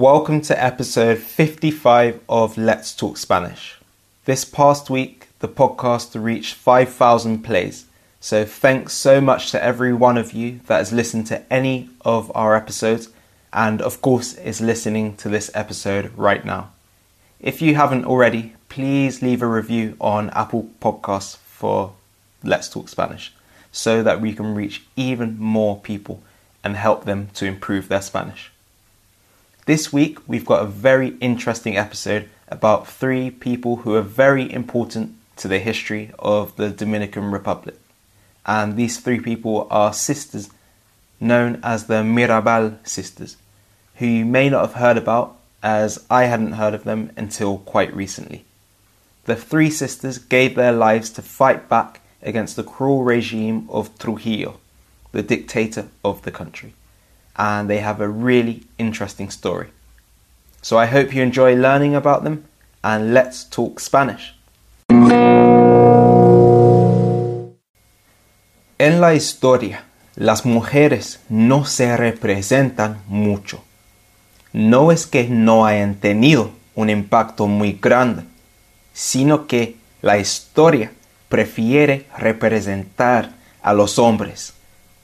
Welcome to episode 55 of Let's Talk Spanish. This past week, the podcast reached 5,000 plays, so thanks so much to every one of you that has listened to any of our episodes and, of course, is listening to this episode right now. If you haven't already, please leave a review on Apple Podcasts for Let's Talk Spanish so that we can reach even more people and help them to improve their Spanish. This week, we've got a very interesting episode about three people who are very important to the history of the Dominican Republic. And these three people are sisters known as the Mirabal sisters, who you may not have heard about as I hadn't heard of them until quite recently. The three sisters gave their lives to fight back against the cruel regime of Trujillo, the dictator of the country and they have a really interesting story. So I hope you enjoy learning about them and let's talk Spanish. En la historia, las mujeres no se representan mucho. No es que no hayan tenido un impacto muy grande, sino que la historia prefiere representar a los hombres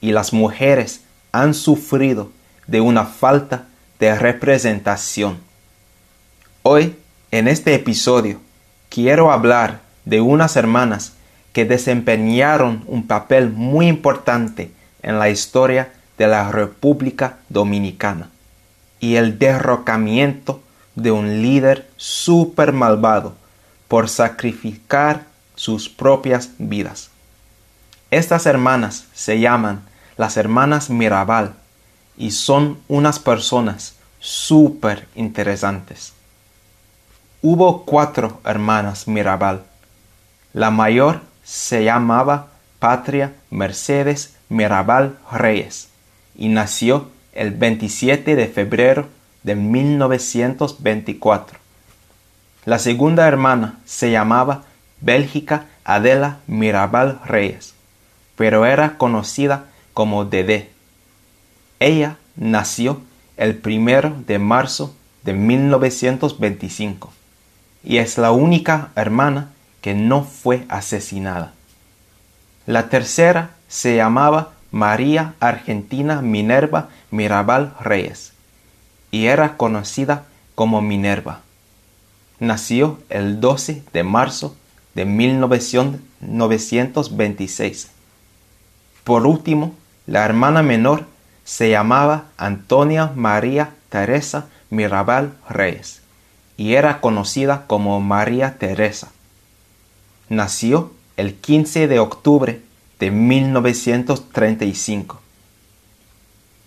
y las mujeres han sufrido de una falta de representación. Hoy, en este episodio, quiero hablar de unas hermanas que desempeñaron un papel muy importante en la historia de la República Dominicana y el derrocamiento de un líder súper malvado por sacrificar sus propias vidas. Estas hermanas se llaman las hermanas Mirabal y son unas personas súper interesantes. Hubo cuatro hermanas Mirabal. La mayor se llamaba Patria Mercedes Mirabal Reyes y nació el 27 de febrero de 1924. La segunda hermana se llamaba Bélgica Adela Mirabal Reyes, pero era conocida como Dede. Ella nació el primero de marzo de 1925 y es la única hermana que no fue asesinada. La tercera se llamaba María Argentina Minerva Mirabal Reyes y era conocida como Minerva. Nació el 12 de marzo de 1926. Por último, la hermana menor se llamaba Antonia María Teresa Mirabal Reyes y era conocida como María Teresa. Nació el 15 de octubre de 1935.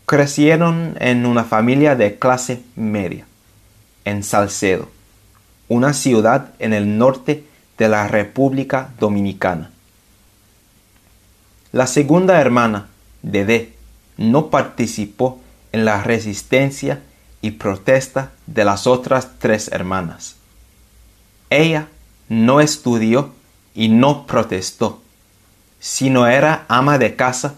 Crecieron en una familia de clase media, en Salcedo, una ciudad en el norte de la República Dominicana. La segunda hermana, Dede no participó en la resistencia y protesta de las otras tres hermanas. Ella no estudió y no protestó, sino era ama de casa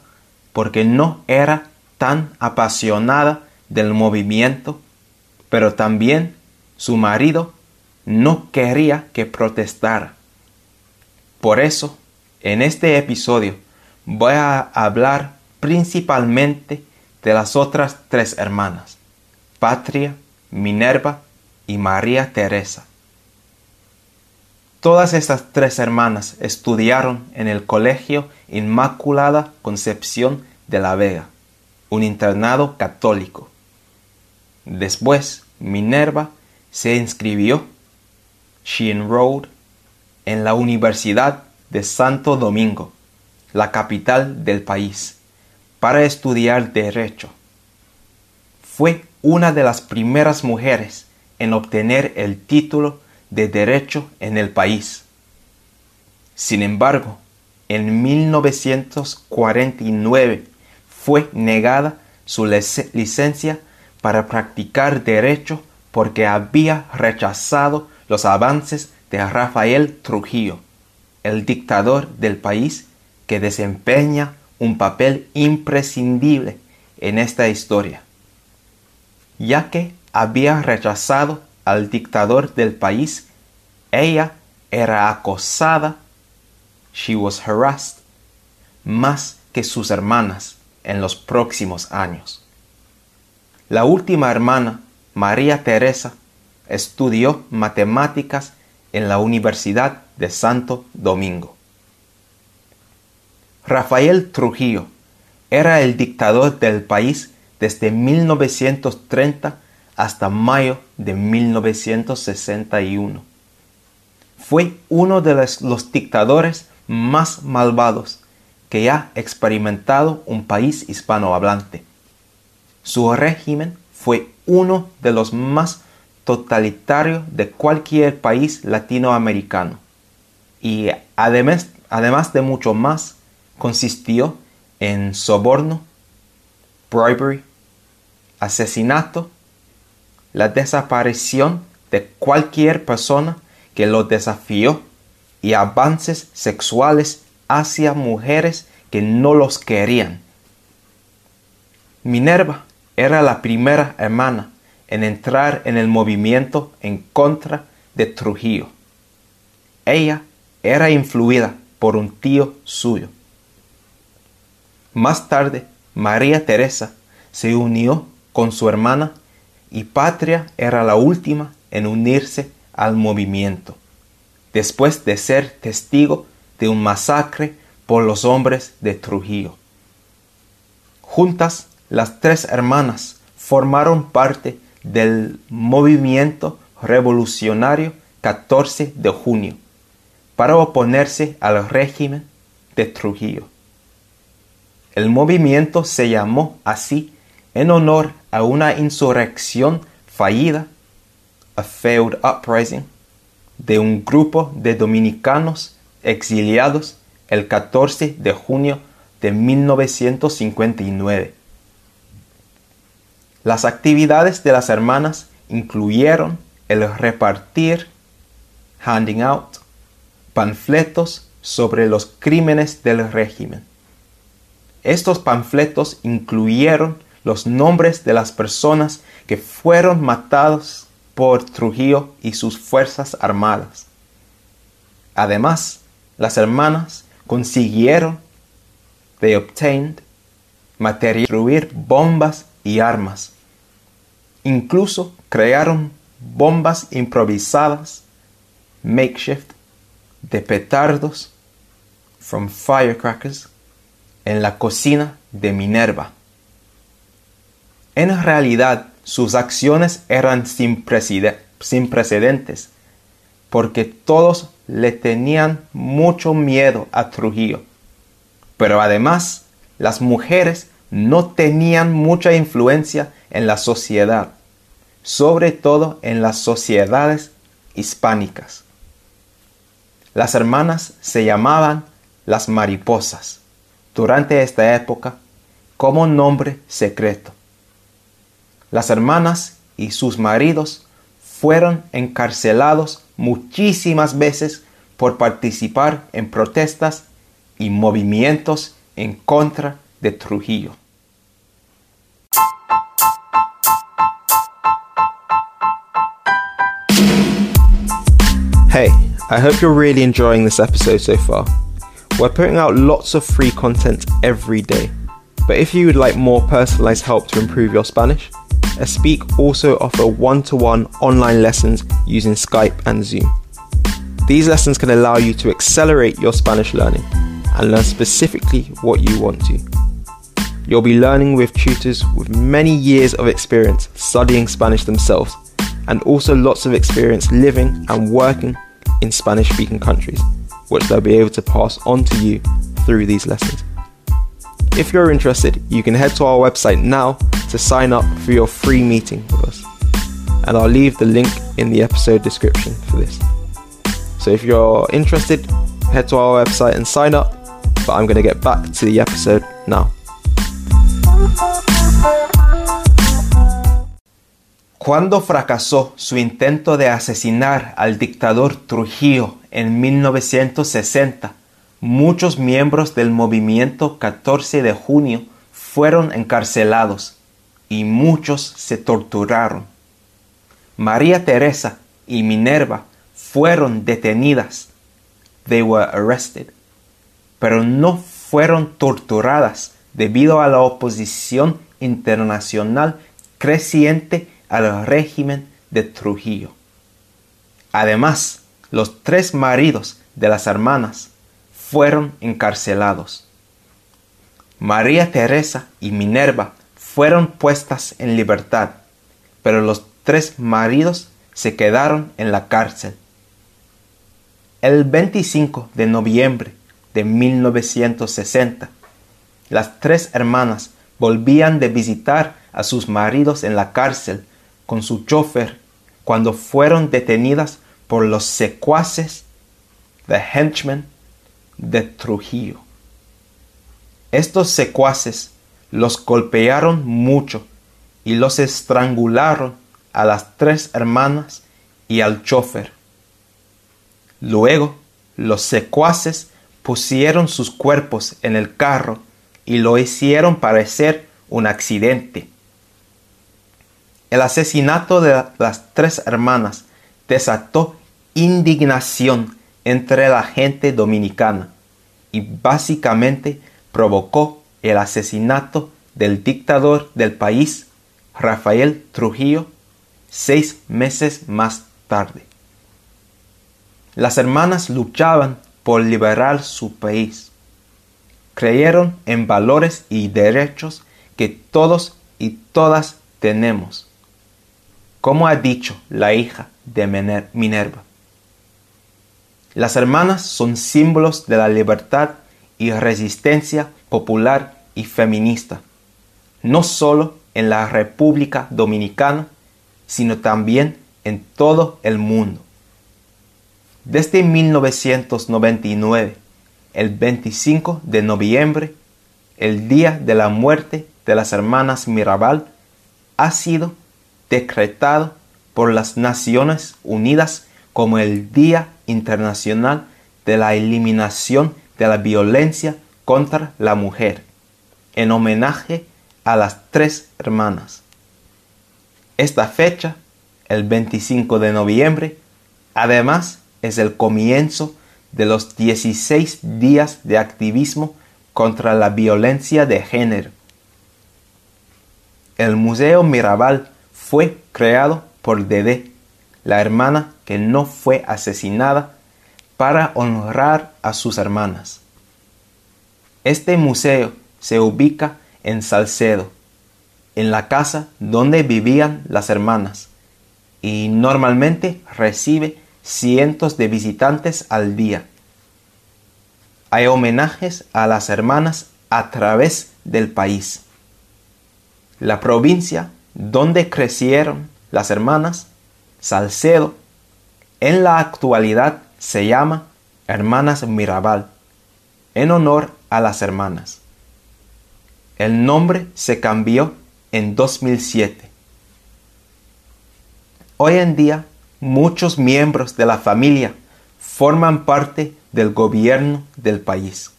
porque no era tan apasionada del movimiento, pero también su marido no quería que protestara. Por eso, en este episodio voy a hablar principalmente de las otras tres hermanas, Patria, Minerva y María Teresa. Todas estas tres hermanas estudiaron en el Colegio Inmaculada Concepción de la Vega, un internado católico. Después, Minerva se inscribió, she enrolled, en la Universidad de Santo Domingo, la capital del país para estudiar derecho. Fue una de las primeras mujeres en obtener el título de derecho en el país. Sin embargo, en 1949 fue negada su licencia para practicar derecho porque había rechazado los avances de Rafael Trujillo, el dictador del país que desempeña un papel imprescindible en esta historia, ya que había rechazado al dictador del país, ella era acosada, she was harassed, más que sus hermanas en los próximos años. La última hermana, María Teresa, estudió matemáticas en la Universidad de Santo Domingo. Rafael Trujillo era el dictador del país desde 1930 hasta mayo de 1961. Fue uno de los, dictadores más malvados que ha experimentado un país hispanohablante. Su régimen fue uno de los más totalitarios de cualquier país latinoamericano y además, además de mucho más, consistió en soborno, bribery, asesinato, la desaparición de cualquier persona que lo desafió y avances sexuales hacia mujeres que no los querían. Minerva era la primera hermana en entrar en el movimiento en contra de Trujillo. Ella era influida por un tío suyo. Más tarde, María Teresa se unió con su hermana y Patria era la última en unirse al movimiento, después de ser testigo de un masacre por los hombres de Trujillo. Juntas, las tres hermanas formaron parte del movimiento revolucionario 14 de junio para oponerse al régimen de Trujillo. El movimiento se llamó así en honor a una insurrección fallida, a failed uprising, de un grupo de dominicanos exiliados el 14 de junio de 1959. Las actividades de las hermanas incluyeron el repartir, handing out, panfletos sobre los crímenes del régimen. Estos panfletos incluyeron los nombres de las personas que fueron matados por Trujillo y sus fuerzas armadas. Además, las hermanas consiguieron, they obtained, material, bombas y armas. Incluso crearon bombas improvisadas, makeshift, de petardos, from firecrackers, en la cocina de Minerva. En realidad, sus acciones eran sin, precedentes, porque todos le tenían mucho miedo a Trujillo. Pero además, las mujeres no tenían mucha influencia en la sociedad, sobre todo en las sociedades hispánicas. Las hermanas se llamaban las mariposas durante esta época como nombre secreto. Las hermanas y sus maridos fueron encarcelados muchísimas veces por participar en protestas y movimientos en contra de Trujillo. Hey, I hope you're really enjoying this episode so far. We're putting out lots of free content every day. But if you would like more personalized help to improve your Spanish, Espeak also offer one to one online lessons using Skype and Zoom. These lessons can allow you to accelerate your Spanish learning and learn specifically what you want to. You'll be learning with tutors with many years of experience studying Spanish themselves and also lots of experience living and working in Spanish speaking countries, which they'll be able to pass on to you through these lessons. If you're interested, you can head to our website now to sign up for your free meeting with us. And I'll leave the link in the episode description for this. So if you're interested, head to our website and sign up. But I'm going to get back to the episode now. Cuando fracasó su intento de asesinar al dictador Trujillo en 1960, muchos miembros del movimiento 14 de junio fueron encarcelados y muchos se torturaron. María Teresa y Minerva fueron detenidas. They were arrested. Pero no fueron torturadas debido a la oposición internacional creciente al régimen de Trujillo. Además, los tres maridos de las hermanas fueron encarcelados. María Teresa y Minerva fueron puestas en libertad, pero los tres maridos se quedaron en la cárcel. El 25 de noviembre de 1960, las tres hermanas volvían de visitar a sus maridos en la cárcel con su chofer cuando fueron detenidas por los secuaces de henchmen de Trujillo. Estos secuaces los golpearon mucho y los estrangularon a las tres hermanas y al chofer. Luego los secuaces pusieron sus cuerpos en el carro y lo hicieron parecer un accidente. El asesinato de las tres hermanas desató indignación entre la gente dominicana y básicamente provocó el asesinato del dictador del país, Rafael Trujillo, seis meses más tarde. Las hermanas luchaban por liberar su país. Creyeron en valores y derechos que todos y todas tenemos, como ha dicho la hija de Minerva. Las hermanas son símbolos de la libertad y resistencia popular y feminista, no solo en la República Dominicana, sino también en todo el mundo. Desde 1999, el 25 de noviembre, el día de la muerte de las hermanas Mirabal, ha sido decretado por las Naciones Unidas como el Día Internacional de la Eliminación de la Violencia contra la Mujer, en homenaje a las tres hermanas. Esta fecha, el 25 de noviembre, además es el comienzo de los 16 días de activismo contra la violencia de género. El Museo Mirabal fue creado por Dede, la hermana que no fue asesinada, para honrar a sus hermanas. Este museo se ubica en Salcedo, en la casa donde vivían las hermanas, y normalmente recibe cientos de visitantes al día. Hay homenajes a las hermanas a través del país. La provincia donde crecieron las hermanas, Salcedo, en la actualidad se llama Hermanas Mirabal, en honor a las hermanas. El nombre se cambió en 2007. Hoy en día muchos miembros de la familia forman parte del gobierno del país.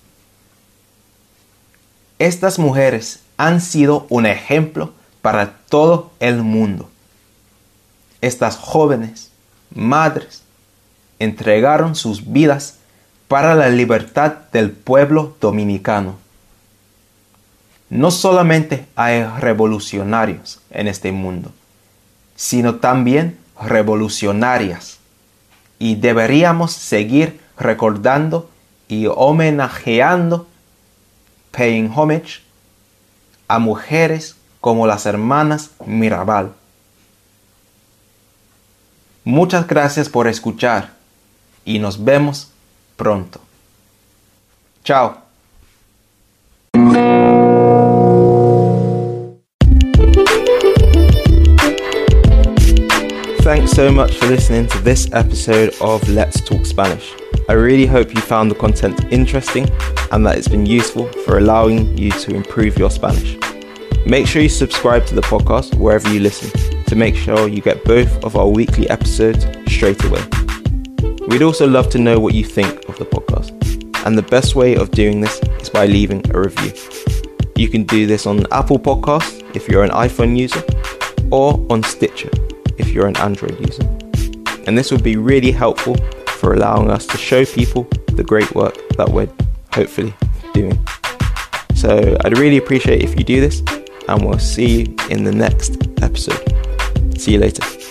Estas mujeres han sido un ejemplo para todo el mundo. Estas jóvenes, madres, entregaron sus vidas para la libertad del pueblo dominicano. No solamente hay revolucionarios en este mundo, sino también revolucionarias y deberíamos seguir recordando y homenajeando, paying homage, a mujeres como las hermanas Mirabal. Muchas gracias por escuchar y nos vemos pronto. Chao. Thanks so much for listening to this episode of Let's Talk Spanish. I really hope you found the content interesting and that it's been useful for allowing you to improve your Spanish. Make sure you subscribe to the podcast wherever you listen to make sure you get both of our weekly episodes straight away. We'd also love to know what you think of the podcast, and the best way of doing this is by leaving a review. You can do this on Apple Podcasts if you're an iPhone user, or on Stitcher if you're an Android user. And this would be really helpful for allowing us to show people the great work that we're hopefully doing. So I'd really appreciate if you do this and we'll see you in the next episode. See you later.